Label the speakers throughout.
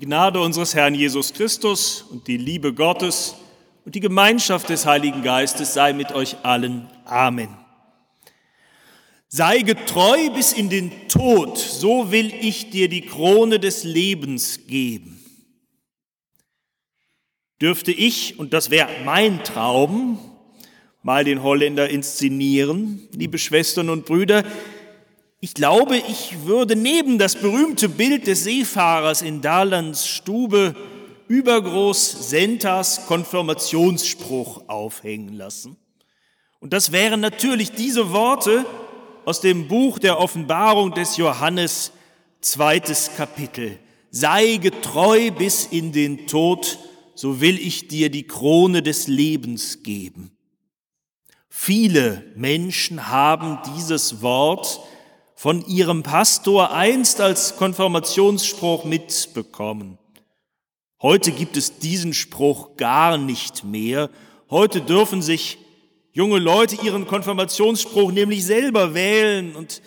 Speaker 1: Die Gnade unseres Herrn Jesus Christus und die Liebe Gottes und die Gemeinschaft des Heiligen Geistes sei mit euch allen. Amen. Sei getreu bis in den Tod, so will ich dir die Krone des Lebens geben. Dürfte ich, und das wäre mein Traum, mal den Holländer inszenieren, liebe Schwestern und Brüder, ich glaube, ich würde neben das berühmte Bild des Seefahrers in Dalands Stube übergroß Sentas Konfirmationsspruch aufhängen lassen. Und das wären natürlich diese Worte aus dem Buch der Offenbarung des Johannes, zweites Kapitel. Sei getreu bis in den Tod, so will ich dir die Krone des Lebens geben. Viele Menschen haben dieses Wort von ihrem Pastor einst als Konfirmationsspruch mitbekommen. Heute gibt es diesen Spruch gar nicht mehr. Heute dürfen sich junge Leute ihren Konfirmationsspruch nämlich selber wählen und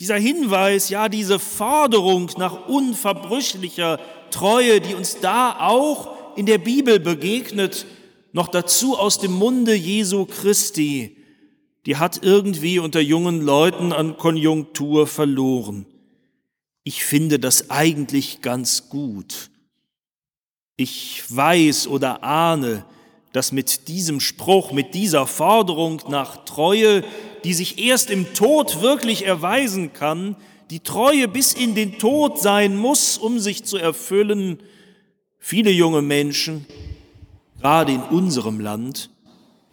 Speaker 1: dieser Hinweis, ja, diese Forderung nach unverbrüchlicher Treue, die uns da auch in der Bibel begegnet, noch dazu aus dem Munde Jesu Christi, die hat irgendwie unter jungen Leuten an Konjunktur verloren. Ich finde das eigentlich ganz gut. Ich weiß oder ahne, dass mit diesem Spruch, mit dieser Forderung nach Treue, die sich erst im Tod wirklich erweisen kann, die Treue bis in den Tod sein muss, um sich zu erfüllen, viele junge Menschen, gerade in unserem Land,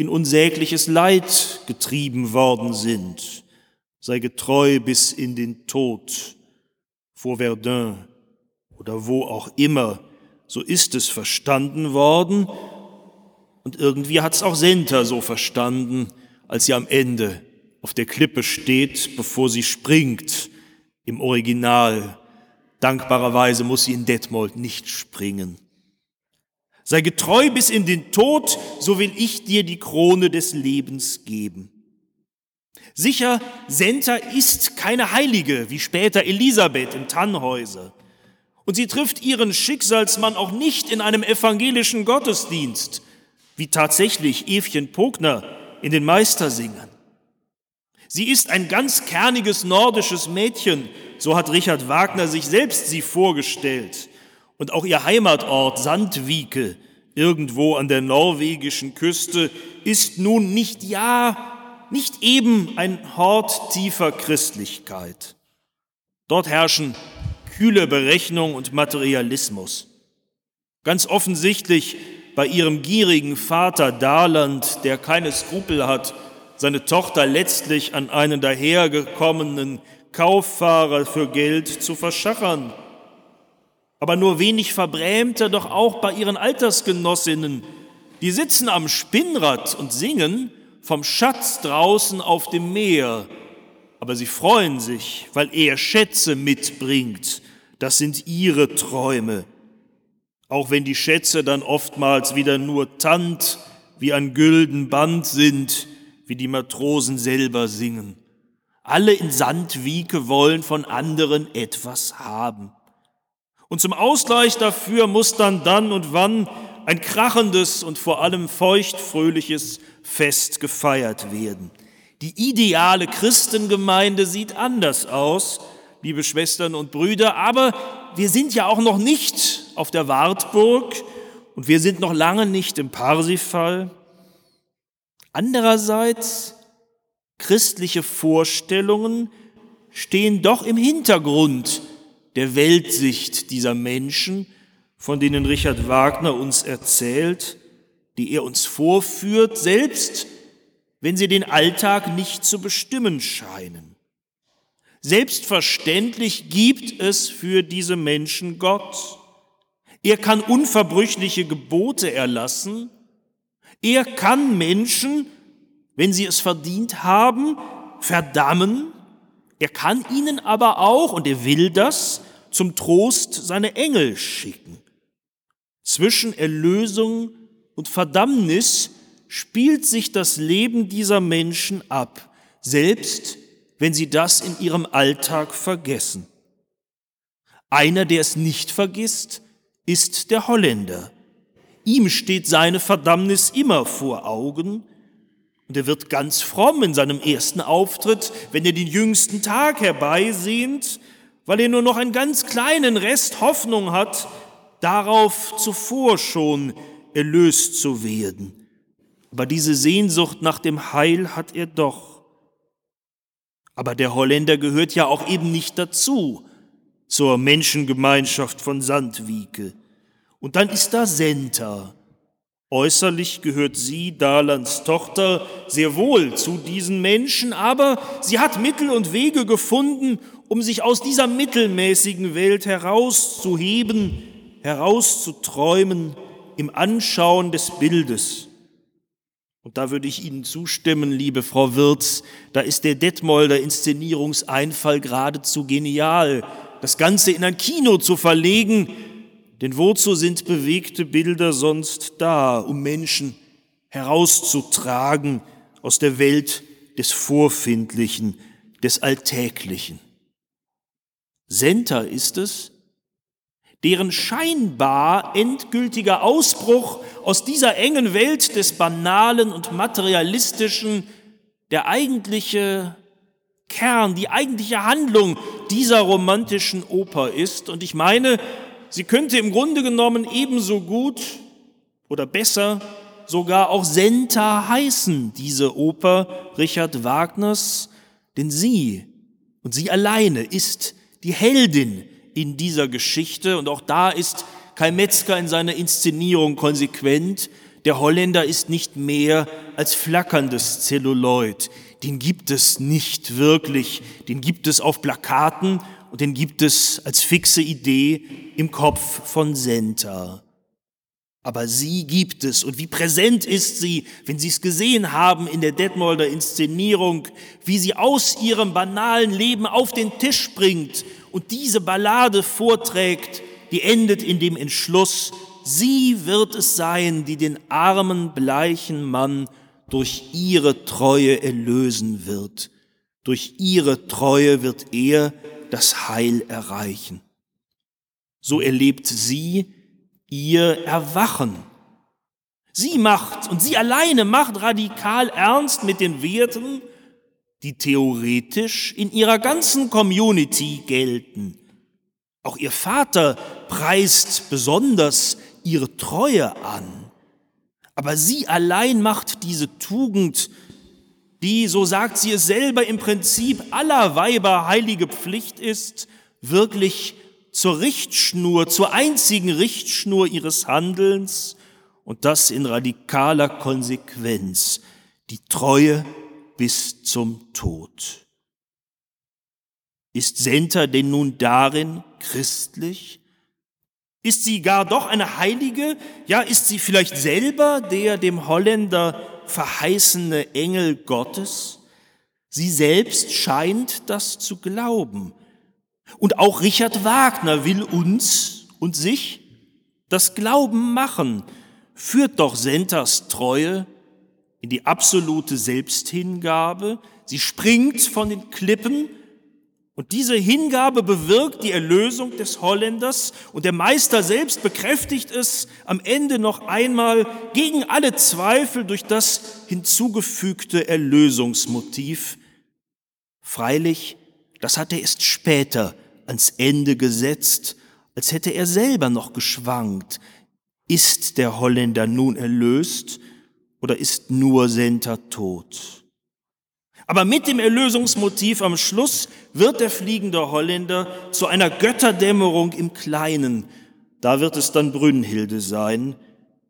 Speaker 1: in unsägliches Leid getrieben worden sind. Sei getreu bis in den Tod, vor Verdun oder wo auch immer, so ist es verstanden worden. Und irgendwie hat es auch Senta so verstanden, als sie am Ende auf der Klippe steht, bevor sie springt im Original. Dankbarerweise muss sie in Detmold nicht springen. Sei getreu bis in den Tod, so will ich dir die Krone des Lebens geben. Sicher, Senta ist keine Heilige, wie später Elisabeth in Tannhäuser. Und sie trifft ihren Schicksalsmann auch nicht in einem evangelischen Gottesdienst, wie tatsächlich Evchen Pogner in den Meistersingern. Sie ist ein ganz kerniges nordisches Mädchen, so hat Richard Wagner sich selbst sie vorgestellt und auch ihr Heimatort Sandvike irgendwo an der norwegischen Küste ist nun nicht ja, nicht eben ein Hort tiefer Christlichkeit. Dort herrschen kühle Berechnung und Materialismus. Ganz offensichtlich bei ihrem gierigen Vater Daland, der keine Skrupel hat, seine Tochter letztlich an einen dahergekommenen Kauffahrer für Geld zu verschachern aber nur wenig verbrämter doch auch bei ihren Altersgenossinnen. Die sitzen am Spinnrad und singen vom Schatz draußen auf dem Meer, aber sie freuen sich, weil er Schätze mitbringt. Das sind ihre Träume. Auch wenn die Schätze dann oftmals wieder nur Tant wie ein gülden Band sind, wie die Matrosen selber singen. Alle in Sandwieke wollen von anderen etwas haben. Und zum Ausgleich dafür muss dann dann und wann ein krachendes und vor allem feuchtfröhliches Fest gefeiert werden. Die ideale Christengemeinde sieht anders aus, liebe Schwestern und Brüder, aber wir sind ja auch noch nicht auf der Wartburg und wir sind noch lange nicht im Parsifal. Andererseits, christliche Vorstellungen stehen doch im Hintergrund der Weltsicht dieser Menschen, von denen Richard Wagner uns erzählt, die er uns vorführt, selbst wenn sie den Alltag nicht zu bestimmen scheinen. Selbstverständlich gibt es für diese Menschen Gott. Er kann unverbrüchliche Gebote erlassen. Er kann Menschen, wenn sie es verdient haben, verdammen er kann ihnen aber auch, und er will das, zum Trost seine Engel schicken. Zwischen Erlösung und Verdammnis spielt sich das Leben dieser Menschen ab, selbst wenn sie das in ihrem Alltag vergessen. Einer, der es nicht vergisst, ist der Holländer. Ihm steht seine Verdammnis immer vor Augen und er wird ganz fromm in seinem ersten Auftritt, wenn er den jüngsten Tag herbeisehnt, weil er nur noch einen ganz kleinen Rest Hoffnung hat, darauf zuvor schon erlöst zu werden. Aber diese Sehnsucht nach dem Heil hat er doch. Aber der Holländer gehört ja auch eben nicht dazu, zur Menschengemeinschaft von Sandwieke. Und dann ist da Senta. Äußerlich gehört sie, Dalands Tochter, sehr wohl zu diesen Menschen, aber sie hat Mittel und Wege gefunden, um sich aus dieser mittelmäßigen Welt herauszuheben, herauszuträumen im Anschauen des Bildes. Und da würde ich Ihnen zustimmen, liebe Frau Wirz, da ist der Detmolder Inszenierungseinfall geradezu genial, das Ganze in ein Kino zu verlegen, denn wozu sind bewegte Bilder sonst da, um Menschen herauszutragen aus der Welt des Vorfindlichen, des Alltäglichen? Senta ist es, deren scheinbar endgültiger Ausbruch aus dieser engen Welt des Banalen und Materialistischen der eigentliche Kern, die eigentliche Handlung dieser romantischen Oper ist. Und ich meine, sie könnte im Grunde genommen ebenso gut oder besser sogar auch Senta heißen, diese Oper Richard Wagners, denn sie und sie alleine ist die Heldin in dieser Geschichte. Und auch da ist Kai Metzger in seiner Inszenierung konsequent. Der Holländer ist nicht mehr als flackerndes Zelluloid. Den gibt es nicht wirklich. Den gibt es auf Plakaten und den gibt es als fixe Idee im Kopf von Senta. Aber sie gibt es. Und wie präsent ist sie, wenn Sie es gesehen haben in der Detmolder Inszenierung, wie sie aus ihrem banalen Leben auf den Tisch bringt und diese Ballade vorträgt, die endet in dem Entschluss, sie wird es sein, die den armen, bleichen Mann durch ihre Treue erlösen wird. Durch ihre Treue wird er das Heil erreichen. So erlebt sie ihr Erwachen. Sie macht und sie alleine macht radikal ernst mit den Werten, die theoretisch in ihrer ganzen Community gelten. Auch ihr Vater preist besonders ihre Treue an. Aber sie allein macht diese Tugend, die, so sagt sie es selber, im Prinzip aller Weiber heilige Pflicht ist, wirklich zur Richtschnur, zur einzigen Richtschnur ihres Handelns und das in radikaler Konsequenz, die Treue bis zum Tod. Ist Senta denn nun darin christlich? Ist sie gar doch eine Heilige? Ja, ist sie vielleicht selber der dem Holländer verheißene Engel Gottes? Sie selbst scheint das zu glauben. Und auch Richard Wagner will uns und sich das Glauben machen. Führt doch Sentas Treue in die absolute Selbsthingabe. Sie springt von den Klippen und diese Hingabe bewirkt die Erlösung des Holländers und der Meister selbst bekräftigt es am Ende noch einmal gegen alle Zweifel durch das hinzugefügte Erlösungsmotiv. Freilich, das hat er erst später ans Ende gesetzt, als hätte er selber noch geschwankt. Ist der Holländer nun erlöst oder ist nur Senta tot? Aber mit dem Erlösungsmotiv am Schluss wird der fliegende Holländer zu einer Götterdämmerung im Kleinen. Da wird es dann Brünnhilde sein,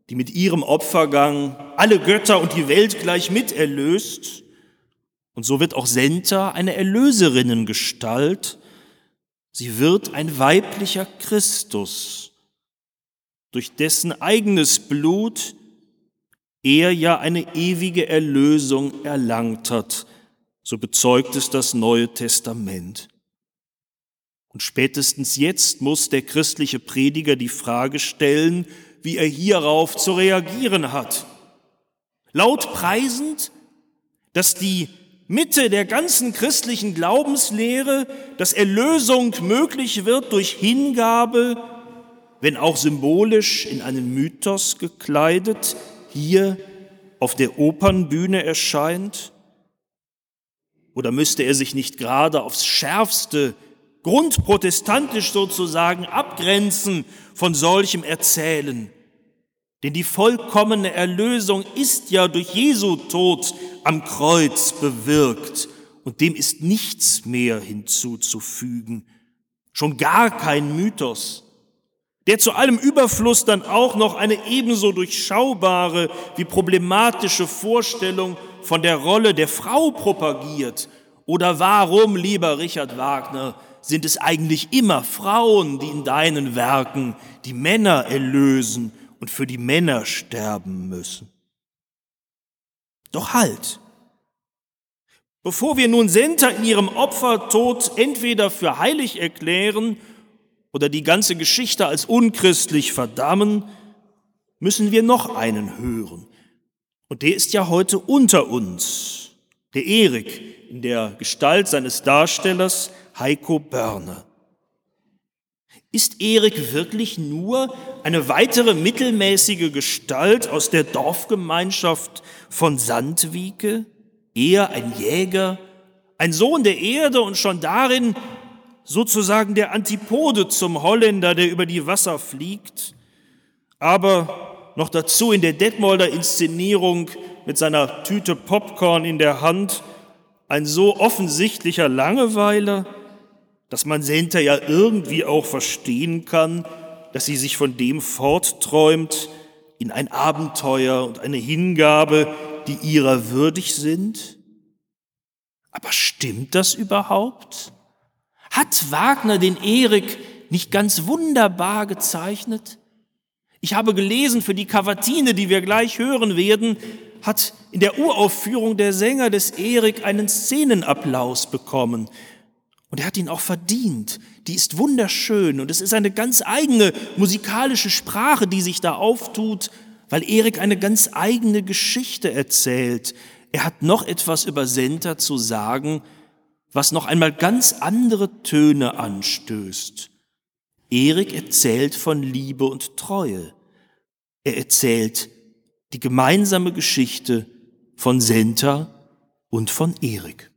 Speaker 1: die mit ihrem Opfergang alle Götter und die Welt gleich mit erlöst. Und so wird auch Senta eine Erlöserinnengestalt, Sie wird ein weiblicher Christus, durch dessen eigenes Blut er ja eine ewige Erlösung erlangt hat. So bezeugt es das Neue Testament. Und spätestens jetzt muss der christliche Prediger die Frage stellen, wie er hierauf zu reagieren hat. Laut preisend, dass die Mitte der ganzen christlichen Glaubenslehre, dass Erlösung möglich wird durch Hingabe wenn auch symbolisch in einen Mythos gekleidet, hier auf der Opernbühne erscheint? Oder müsste er sich nicht gerade aufs schärfste, grundprotestantisch sozusagen abgrenzen von solchem Erzählen? Denn die vollkommene Erlösung ist ja durch Jesu Tod am Kreuz bewirkt und dem ist nichts mehr hinzuzufügen, schon gar kein Mythos der zu allem Überfluss dann auch noch eine ebenso durchschaubare wie problematische Vorstellung von der Rolle der Frau propagiert. Oder warum, lieber Richard Wagner, sind es eigentlich immer Frauen, die in deinen Werken die Männer erlösen und für die Männer sterben müssen? Doch halt! Bevor wir nun Senta in ihrem Opfertod entweder für heilig erklären oder die ganze Geschichte als unchristlich verdammen, müssen wir noch einen hören. Und der ist ja heute unter uns, der Erik in der Gestalt seines Darstellers Heiko Börner. Ist Erik wirklich nur eine weitere mittelmäßige Gestalt aus der Dorfgemeinschaft von Sandwieke? Er ein Jäger, ein Sohn der Erde und schon darin sozusagen der Antipode zum Holländer, der über die Wasser fliegt, aber noch dazu in der Detmolder Inszenierung mit seiner Tüte Popcorn in der Hand. Ein so offensichtlicher Langeweiler, dass man Senta ja irgendwie auch verstehen kann, dass sie sich von dem fortträumt in ein Abenteuer und eine Hingabe, die ihrer würdig sind? Aber stimmt das überhaupt? Hat Wagner den Erik nicht ganz wunderbar gezeichnet? Ich habe gelesen, für die Kavatine, die wir gleich hören werden, hat in der Uraufführung der Sänger des Erik einen Szenenapplaus bekommen. Und er hat ihn auch verdient. Die ist wunderschön und es ist eine ganz eigene musikalische Sprache, die sich da auftut, weil Erik eine ganz eigene Geschichte erzählt. Er hat noch etwas über Senta zu sagen, was noch einmal ganz andere Töne anstößt. Erik erzählt von Liebe und Treue. Er erzählt die gemeinsame Geschichte von Senta und von Erik.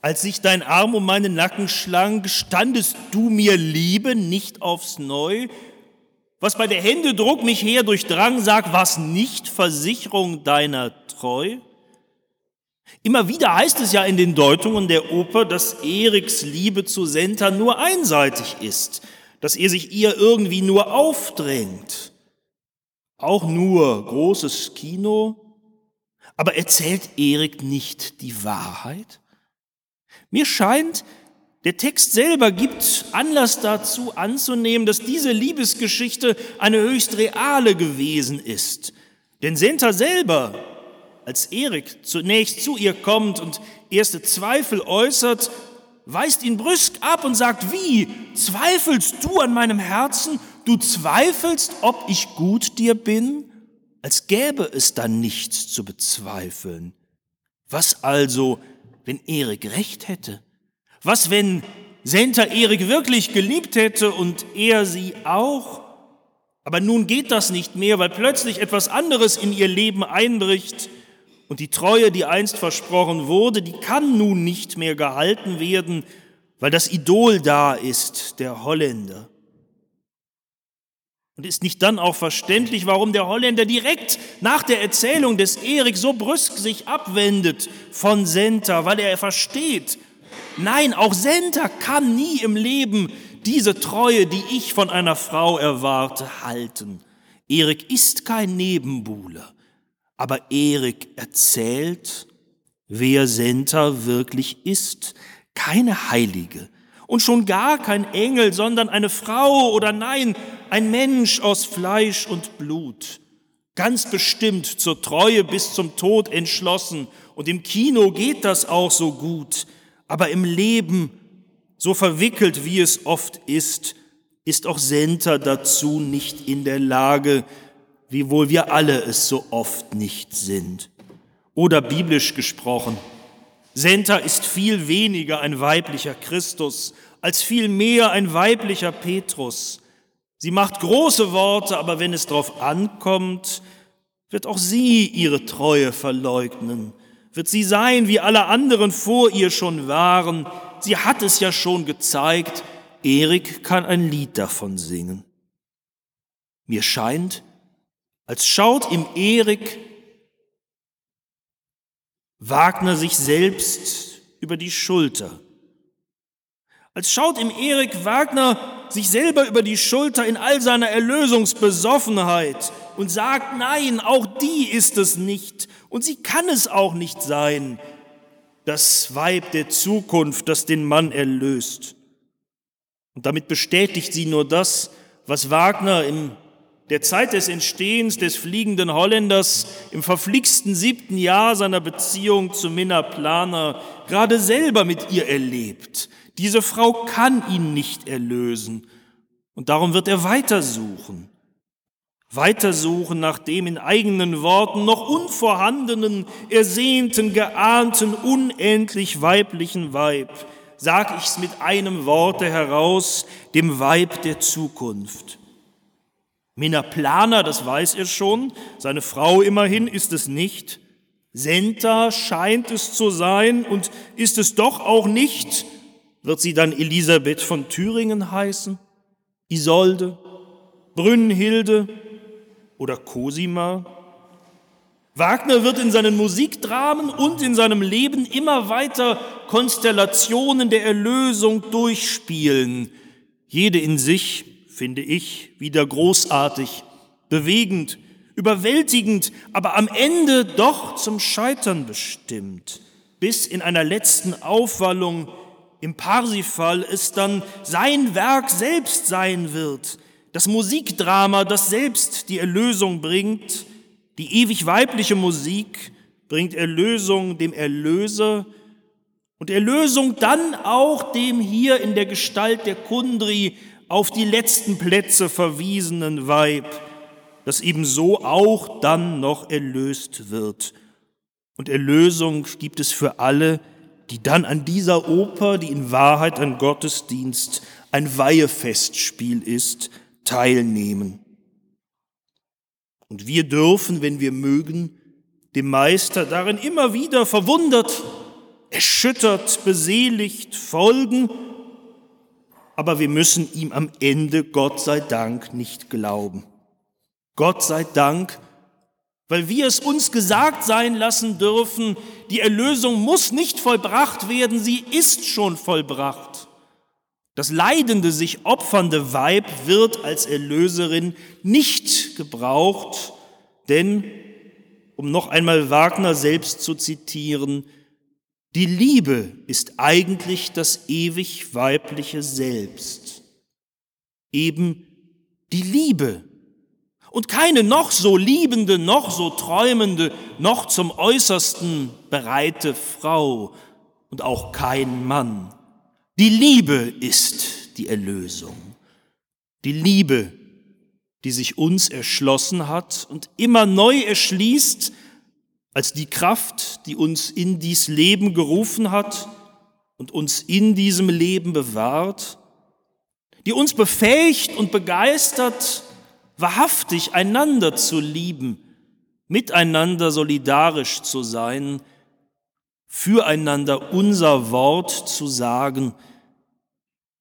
Speaker 1: Als sich dein Arm um meinen Nacken schlang, gestandest du mir Liebe nicht aufs Neu. Was bei der Händedruck mich her durchdrang, sag, was nicht Versicherung deiner Treu? Immer wieder heißt es ja in den Deutungen der Oper, dass Eriks Liebe zu Senta nur einseitig ist, dass er sich ihr irgendwie nur aufdrängt. Auch nur großes Kino. Aber erzählt Erik nicht die Wahrheit? Mir scheint, der Text selber gibt Anlass dazu anzunehmen, dass diese Liebesgeschichte eine höchst reale gewesen ist. Denn Senta selber als Erik zunächst zu ihr kommt und erste Zweifel äußert, weist ihn brüsk ab und sagt, wie, zweifelst du an meinem Herzen? Du zweifelst, ob ich gut dir bin? Als gäbe es dann nichts zu bezweifeln. Was also, wenn Erik recht hätte? Was, wenn Senta Erik wirklich geliebt hätte und er sie auch? Aber nun geht das nicht mehr, weil plötzlich etwas anderes in ihr Leben einbricht. Und die Treue, die einst versprochen wurde, die kann nun nicht mehr gehalten werden, weil das Idol da ist, der Holländer. Und ist nicht dann auch verständlich, warum der Holländer direkt nach der Erzählung des Erik so brüsk sich abwendet von Senta, weil er versteht, nein, auch Senta kann nie im Leben diese Treue, die ich von einer Frau erwarte, halten. Erik ist kein Nebenbuhler. Aber Erik erzählt, wer Senta wirklich ist. Keine Heilige und schon gar kein Engel, sondern eine Frau oder nein, ein Mensch aus Fleisch und Blut. Ganz bestimmt zur Treue bis zum Tod entschlossen. Und im Kino geht das auch so gut. Aber im Leben, so verwickelt wie es oft ist, ist auch Senta dazu nicht in der Lage, wiewohl wir alle es so oft nicht sind. Oder biblisch gesprochen, Senta ist viel weniger ein weiblicher Christus als vielmehr ein weiblicher Petrus. Sie macht große Worte, aber wenn es darauf ankommt, wird auch sie ihre Treue verleugnen, wird sie sein, wie alle anderen vor ihr schon waren. Sie hat es ja schon gezeigt, Erik kann ein Lied davon singen. Mir scheint, als schaut im Erik Wagner sich selbst über die Schulter. Als schaut im Erik Wagner sich selber über die Schulter in all seiner Erlösungsbesoffenheit und sagt, nein, auch die ist es nicht und sie kann es auch nicht sein, das Weib der Zukunft, das den Mann erlöst. Und damit bestätigt sie nur das, was Wagner in der Zeit des Entstehens des fliegenden Holländers im verflixten siebten Jahr seiner Beziehung zu Minna Planer gerade selber mit ihr erlebt. Diese Frau kann ihn nicht erlösen. Und darum wird er weitersuchen. Weitersuchen nach dem in eigenen Worten noch unvorhandenen, ersehnten, geahnten, unendlich weiblichen Weib. Sag ich's mit einem Worte heraus, dem Weib der Zukunft. Minna Planer, das weiß er schon, seine Frau immerhin ist es nicht. Senta scheint es zu sein und ist es doch auch nicht, wird sie dann Elisabeth von Thüringen heißen, Isolde, Brünnhilde? Oder Cosima? Wagner wird in seinen Musikdramen und in seinem Leben immer weiter Konstellationen der Erlösung durchspielen, jede in sich, finde ich, wieder großartig, bewegend, überwältigend, aber am Ende doch zum Scheitern bestimmt, bis in einer letzten Aufwallung im Parsifal es dann sein Werk selbst sein wird, das Musikdrama, das selbst die Erlösung bringt, die ewig weibliche Musik bringt Erlösung dem Erlöser und Erlösung dann auch dem hier in der Gestalt der Kundri auf die letzten Plätze verwiesenen Weib, das ebenso auch dann noch erlöst wird. Und Erlösung gibt es für alle, die dann an dieser Oper, die in Wahrheit ein Gottesdienst, ein Weihefestspiel ist, teilnehmen. Und wir dürfen, wenn wir mögen, dem Meister darin immer wieder verwundert, erschüttert, beseligt folgen, aber wir müssen ihm am Ende, Gott sei Dank, nicht glauben. Gott sei Dank, weil wir es uns gesagt sein lassen dürfen, die Erlösung muss nicht vollbracht werden, sie ist schon vollbracht. Das leidende, sich opfernde Weib wird als Erlöserin nicht gebraucht, denn, um noch einmal Wagner selbst zu zitieren, die Liebe ist eigentlich das ewig weibliche Selbst. Eben die Liebe und keine noch so liebende, noch so träumende, noch zum Äußersten bereite Frau und auch kein Mann. Die Liebe ist die Erlösung. Die Liebe, die sich uns erschlossen hat und immer neu erschließt, als die Kraft, die uns in dies Leben gerufen hat und uns in diesem Leben bewahrt, die uns befähigt und begeistert, wahrhaftig einander zu lieben, miteinander solidarisch zu sein, füreinander unser Wort zu sagen,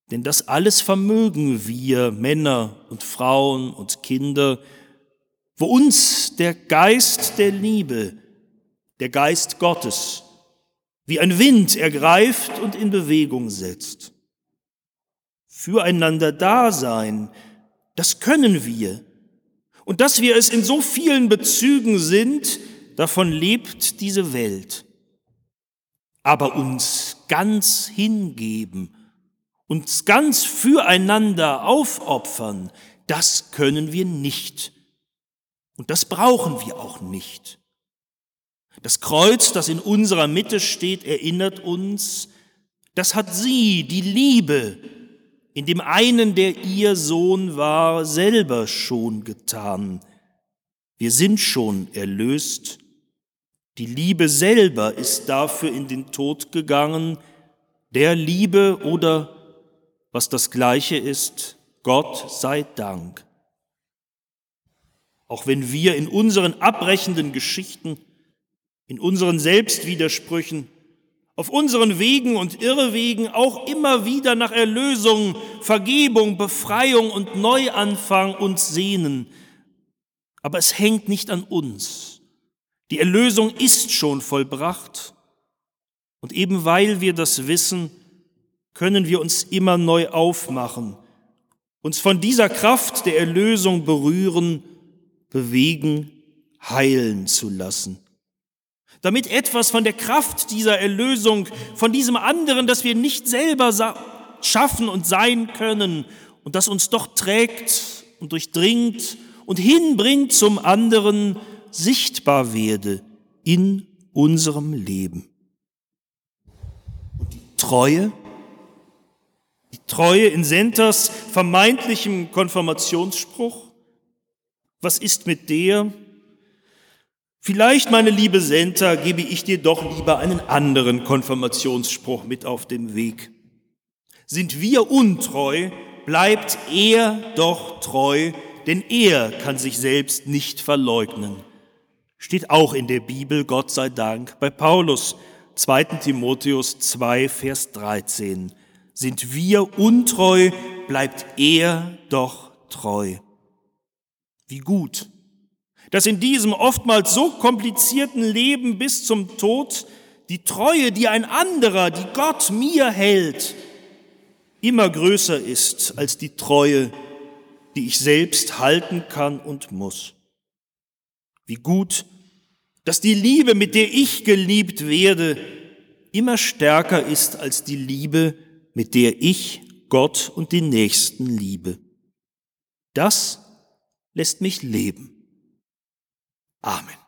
Speaker 1: denn das alles vermögen wir, Männer und Frauen und Kinder, wo uns der Geist der Liebe, der Geist Gottes, wie ein Wind ergreift und in Bewegung setzt. Füreinander da sein, das können wir, und dass wir es in so vielen Bezügen sind, davon lebt diese Welt. Aber uns ganz hingeben, uns ganz füreinander aufopfern, das können wir nicht. Und das brauchen wir auch nicht. Das Kreuz, das in unserer Mitte steht, erinnert uns, das hat sie, die Liebe, in dem einen, der ihr Sohn war, selber schon getan. Wir sind schon erlöst. Die Liebe selber ist dafür in den Tod gegangen, der Liebe oder was das gleiche ist, Gott sei Dank. Auch wenn wir in unseren abbrechenden Geschichten, in unseren Selbstwidersprüchen, auf unseren Wegen und Irrwegen auch immer wieder nach Erlösung, Vergebung, Befreiung und Neuanfang uns sehnen. Aber es hängt nicht an uns. Die Erlösung ist schon vollbracht. Und eben weil wir das wissen, können wir uns immer neu aufmachen, uns von dieser Kraft der Erlösung berühren, bewegen, heilen zu lassen. Damit etwas von der Kraft dieser Erlösung, von diesem anderen, das wir nicht selber schaffen und sein können und das uns doch trägt und durchdringt und hinbringt zum anderen, sichtbar werde in unserem Leben. Und die Treue, die Treue in Sentas vermeintlichem Konfirmationsspruch, was ist mit der? Vielleicht, meine liebe Senta, gebe ich dir doch lieber einen anderen Konfirmationsspruch mit auf den Weg. Sind wir untreu, bleibt er doch treu, denn er kann sich selbst nicht verleugnen. Steht auch in der Bibel, Gott sei Dank, bei Paulus, 2. Timotheus 2, Vers 13. Sind wir untreu, bleibt er doch treu. Wie gut, dass in diesem oftmals so komplizierten Leben bis zum Tod die Treue, die ein anderer, die Gott mir hält, immer größer ist als die Treue, die ich selbst halten kann und muss. Wie gut, dass die Liebe, mit der ich geliebt werde, immer stärker ist als die Liebe, mit der ich Gott und den Nächsten liebe. Das lässt mich leben. Amen.